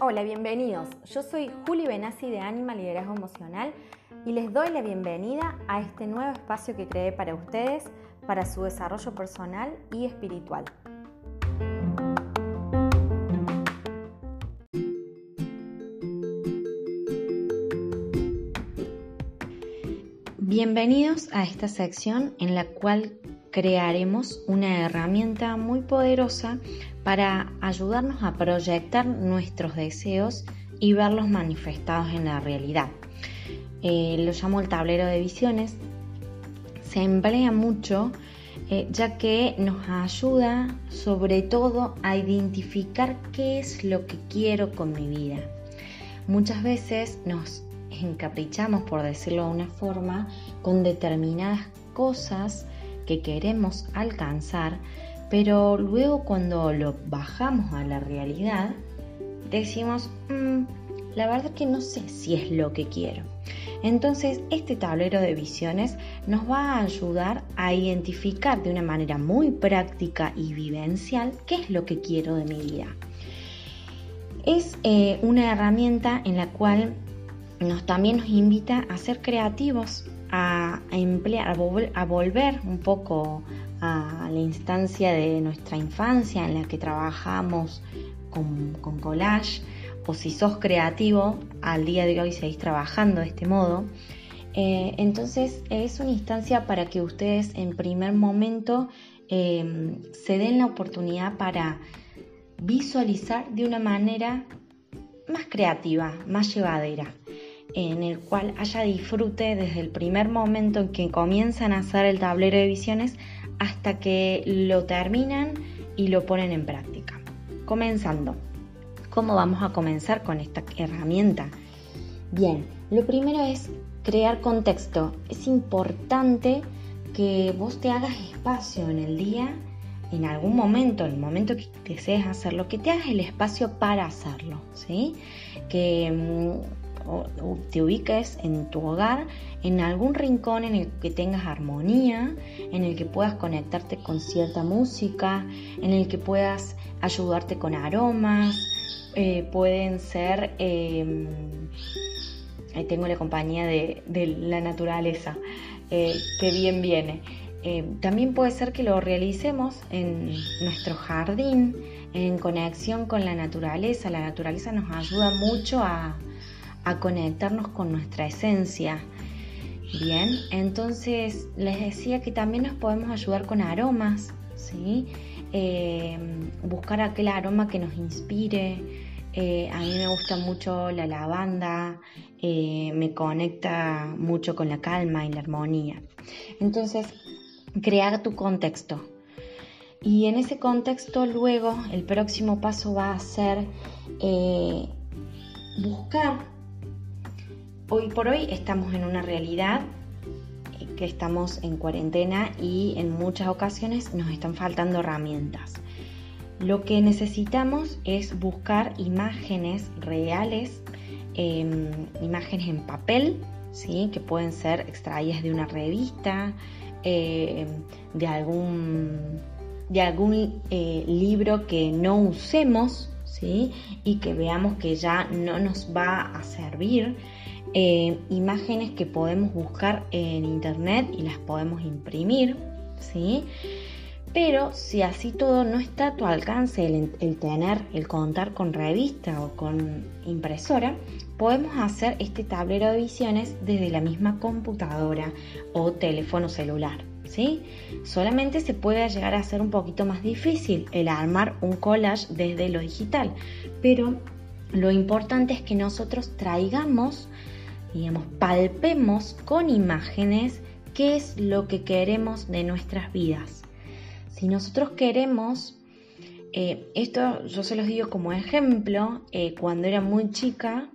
Hola, bienvenidos. Yo soy Juli Benassi de Anima Liderazgo Emocional y les doy la bienvenida a este nuevo espacio que creé para ustedes para su desarrollo personal y espiritual. Bienvenidos a esta sección en la cual crearemos una herramienta muy poderosa para ayudarnos a proyectar nuestros deseos y verlos manifestados en la realidad. Eh, lo llamo el tablero de visiones. Se emplea mucho eh, ya que nos ayuda sobre todo a identificar qué es lo que quiero con mi vida. Muchas veces nos encaprichamos, por decirlo de una forma, con determinadas cosas que queremos alcanzar, pero luego cuando lo bajamos a la realidad, decimos, mm, la verdad que no sé si es lo que quiero. Entonces, este tablero de visiones nos va a ayudar a identificar de una manera muy práctica y vivencial qué es lo que quiero de mi vida. Es eh, una herramienta en la cual nos, también nos invita a ser creativos, a, emplear, a, volver un poco a la instancia de nuestra infancia en la que trabajamos con, collage, o si sos creativo, al día de hoy seguís trabajando de este modo. Eh, entonces es una instancia para que ustedes en primer momento eh, se den la oportunidad para visualizar de una manera más creativa, más llevadera en el cual haya disfrute desde el primer momento en que comienzan a hacer el tablero de visiones hasta que lo terminan y lo ponen en práctica. Comenzando. ¿Cómo vamos a comenzar con esta herramienta? Bien, lo primero es crear contexto. Es importante que vos te hagas espacio en el día, en algún momento, en el momento que desees hacerlo, que te hagas el espacio para hacerlo, ¿sí? Que mm, te ubiques en tu hogar, en algún rincón en el que tengas armonía, en el que puedas conectarte con cierta música, en el que puedas ayudarte con aromas, eh, pueden ser, eh, ahí tengo la compañía de, la naturaleza, eh, que bien viene. también puede ser que lo realicemos en nuestro jardín, en conexión con la naturaleza. La naturaleza nos ayuda mucho a, a conectarnos con nuestra esencia. Bien, entonces les decía que también nos podemos ayudar con aromas, ¿sí? Eh, buscar aquel aroma que nos inspire. Eh, a mí me gusta mucho la lavanda, eh, me conecta mucho con la calma y la armonía. Entonces, crear tu contexto. Y en ese contexto luego el próximo paso va a ser buscar Hoy por hoy estamos en una realidad eh, que estamos en cuarentena y en muchas ocasiones nos están faltando herramientas. Lo que necesitamos es buscar imágenes reales, em, imágenes en papel, ¿sí? que pueden ser extraídas de una revista, em, de algún, de algún eh, libro que no usemos ¿sí? y que veamos que ya no nos va a servir. Eh, imágenes que podemos buscar en internet y las podemos imprimir, ¿sí? Pero si así todo no está a tu alcance el, tener, el contar con revista o con impresora, podemos hacer este tablero de visiones desde la misma computadora o teléfono celular. ¿Sí? Solamente se puede llegar a ser un poquito más difícil el armar un collage desde lo digital, pero lo importante es que nosotros traigamos digamos, palpemos con imágenes qué es lo que queremos de nuestras vidas. Si nosotros queremos, eh, esto yo se los digo como ejemplo, eh, cuando era muy chica,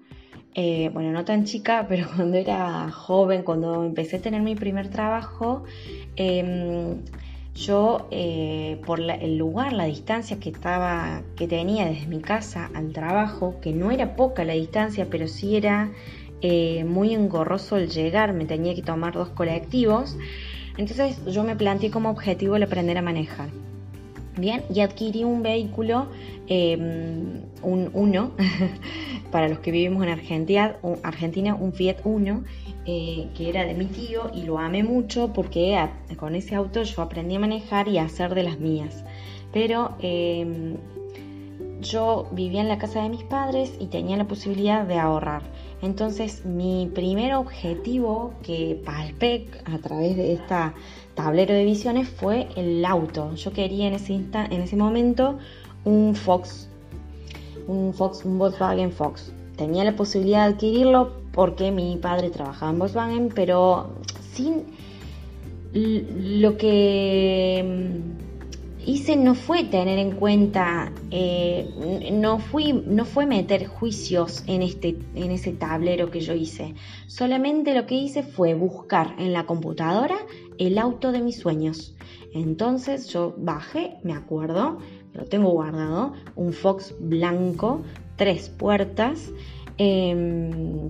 eh, bueno, no tan chica, pero cuando era joven, cuando empecé a tener mi primer trabajo, em, yo por el lugar, la distancia que estaba, que tenía desde mi casa al trabajo, que no era poca la distancia, pero sí era eh, muy engorroso el llegar, me tenía que tomar dos colectivos. Entonces yo me planteé como objetivo el aprender a manejar. Bien, y adquirí un vehículo, em, un Uno, para los que vivimos en Argentina, un, Argentina, un Fiat Uno, eh, que era de mi tío y lo amé mucho porque con ese auto yo aprendí a manejar y a hacer de las mías. Pero em, yo vivía en la casa de mis padres y tenía la posibilidad de ahorrar. Entonces mi primer objetivo que palpé a través de esta tablero de visiones fue el auto. Yo quería en ese, en ese momento un Fox, un Fox, un Volkswagen Fox. Tenía la posibilidad de adquirirlo porque mi padre trabajaba en Volkswagen, pero sin lo que hice no fue tener en cuenta, eh, no, fui, no fue meter juicios en, este, en ese tablero que yo hice. Solamente lo que hice fue buscar en la computadora el auto de mis sueños. Entonces yo bajé, me acuerdo, lo tengo guardado, un Fox blanco, tres puertas. Em,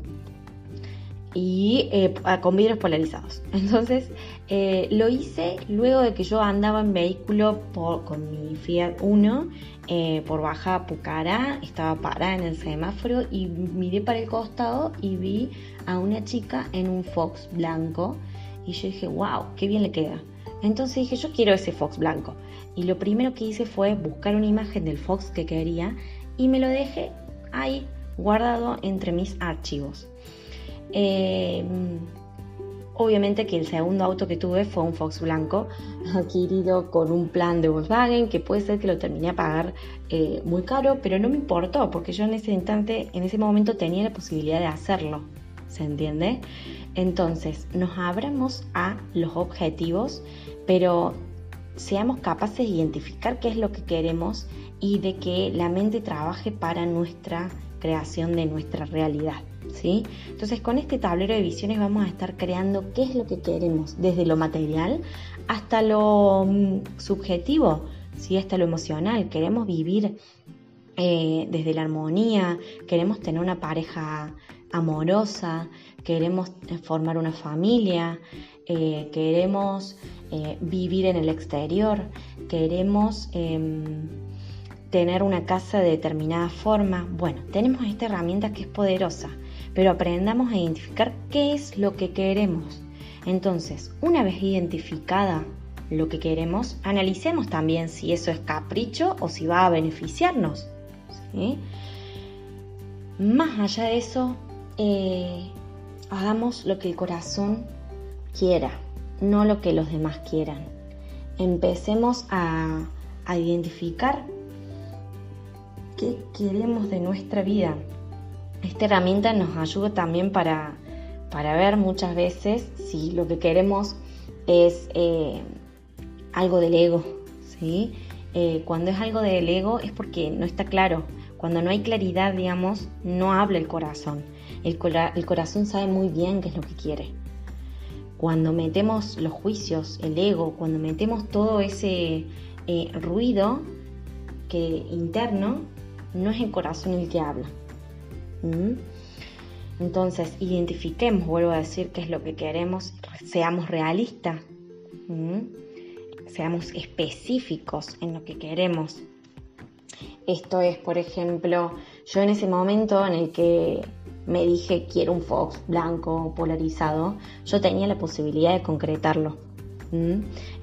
y eh, con vidrios polarizados. Entonces eh, lo hice luego de que yo andaba en vehículo con mi Fiat Uno eh, por Baja Pucará, estaba parada en el semáforo y miré para el costado y vi a una chica en un Fox blanco y yo dije, wow, qué bien le queda. Entonces dije, yo quiero ese Fox blanco. Y lo primero que hice fue buscar una imagen del Fox que quería y me lo dejé ahí guardado entre mis archivos. Eh, obviamente que el segundo auto que tuve fue un Fox blanco adquirido con un plan de Volkswagen que puede ser que lo terminé a pagar eh, muy caro, pero no me importó porque yo en ese instante, en ese momento tenía la posibilidad de hacerlo. ¿Se entiende? Entonces, nos abramos a los objetivos, pero seamos capaces de identificar qué es lo que queremos y de que la mente trabaje para nuestra creación de nuestra realidad. Entonces con este tablero de visiones vamos a estar creando qué es lo que queremos, desde lo material hasta lo mm, subjetivo, ¿sí? hasta lo emocional. Queremos vivir eh, desde la armonía, queremos tener una pareja amorosa, queremos eh, formar una familia, eh, queremos vivir en el exterior, queremos em, tener una casa de determinada forma. Bueno, tenemos esta herramienta que es poderosa, pero aprendamos a identificar qué es lo que queremos. Entonces, una vez identificada lo que queremos, analicemos también si eso es capricho o si va a beneficiarnos. Más allá de eso, eh, hagamos lo que el corazón quiera, no lo que los demás quieran. Empecemos a, a identificar qué queremos de nuestra vida. Esta herramienta nos ayuda también para, ver muchas veces si lo que queremos es eh, algo del ego. ¿sí? Eh, cuando es algo del ego es porque no está claro. Cuando no hay claridad, digamos, no habla el corazón. El, el corazón sabe muy bien qué es lo que quiere. Cuando metemos los juicios, el ego, cuando metemos todo ese eh, ruido que interno, no es el corazón el que habla. Entonces, identifiquemos, vuelvo a decir, qué es lo que queremos, seamos realistas, seamos específicos en lo que queremos. Esto es, por ejemplo, yo en ese momento en el que me dije quiero un Fox blanco polarizado, yo tenía la posibilidad de concretarlo.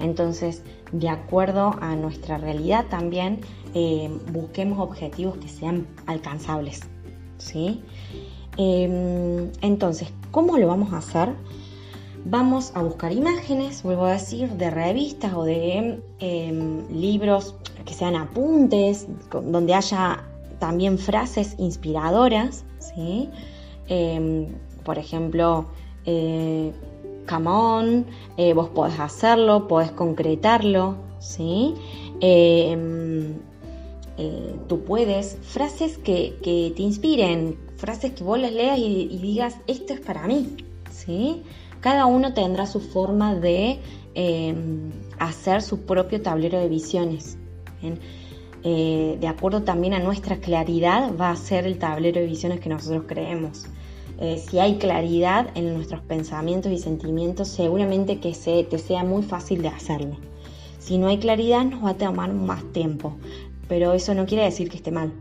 Entonces, de acuerdo a nuestra realidad también, eh, busquemos objetivos que sean alcanzables. ¿Sí? Em, entonces, ¿cómo lo vamos a hacer? Vamos a buscar imágenes, vuelvo a decir, de revistas o de em, libros que sean apuntes, donde haya también frases inspiradoras, ¿sí? Em, por ejemplo, eh, come on, eh, vos podés hacerlo, podés concretarlo, ¿sí? Eh, eh, tú puedes, frases que, te inspiren, frases que vos las leas y, digas, esto es para mí, ¿sí? Cada uno tendrá su forma de hacer su propio tablero de visiones. de acuerdo también a nuestra claridad va a ser el tablero de visiones que nosotros creemos. eh, si hay claridad en nuestros pensamientos y sentimientos, seguramente que se, te sea muy fácil de hacerlo. Si no hay claridad, nos va a tomar más tiempo, pero eso no quiere decir que esté mal.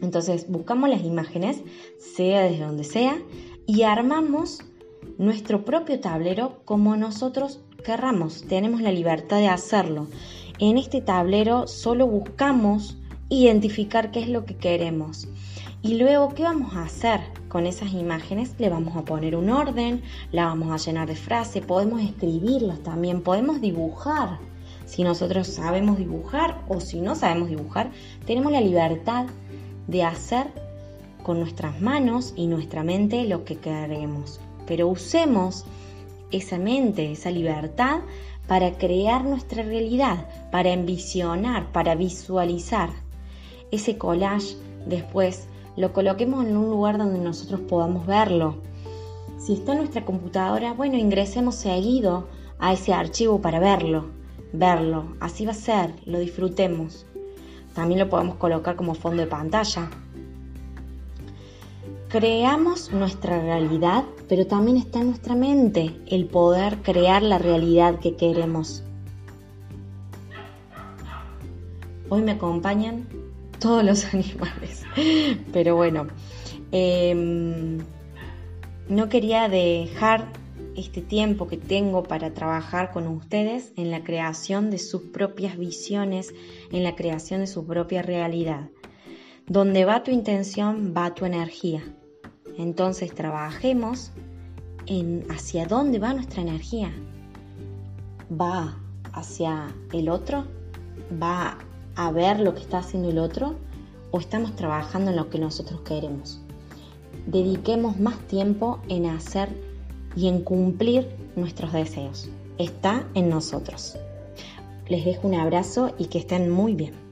Entonces, buscamos las imágenes, sea desde donde sea, y armamos nuestro propio tablero como nosotros querramos. Tenemos la libertad de hacerlo. En este tablero solo buscamos identificar qué es lo que queremos. Y luego, ¿qué vamos a hacer con esas imágenes? Le vamos a poner un orden, la vamos a llenar de frases, podemos escribirlas también, podemos dibujar. Si nosotros sabemos dibujar o si no sabemos dibujar, tenemos la libertad de hacer con nuestras manos y nuestra mente lo que queremos. Pero usemos esa mente, esa libertad para crear nuestra realidad, para envisionar, para visualizar. Ese collage después lo coloquemos en un lugar donde nosotros podamos verlo. Si está en nuestra computadora, bueno, ingresemos seguido a ese archivo para verlo, verlo. Así va a ser, lo disfrutemos. También lo podemos colocar como fondo de pantalla. Creamos nuestra realidad, pero también está en nuestra mente el poder crear la realidad que queremos. Hoy me acompañan todos los animales, pero bueno, em, no quería dejar este tiempo que tengo para trabajar con ustedes en la creación de sus propias visiones, en la creación de su propia realidad. Donde va tu intención, va tu energía. Entonces trabajemos en hacia dónde va nuestra energía. ¿Va hacia el otro? ¿Va a ver lo que está haciendo el otro? ¿O estamos trabajando en lo que nosotros queremos? Dediquemos más tiempo en hacer y en cumplir nuestros deseos. Está en nosotros. Les dejo un abrazo y que estén muy bien.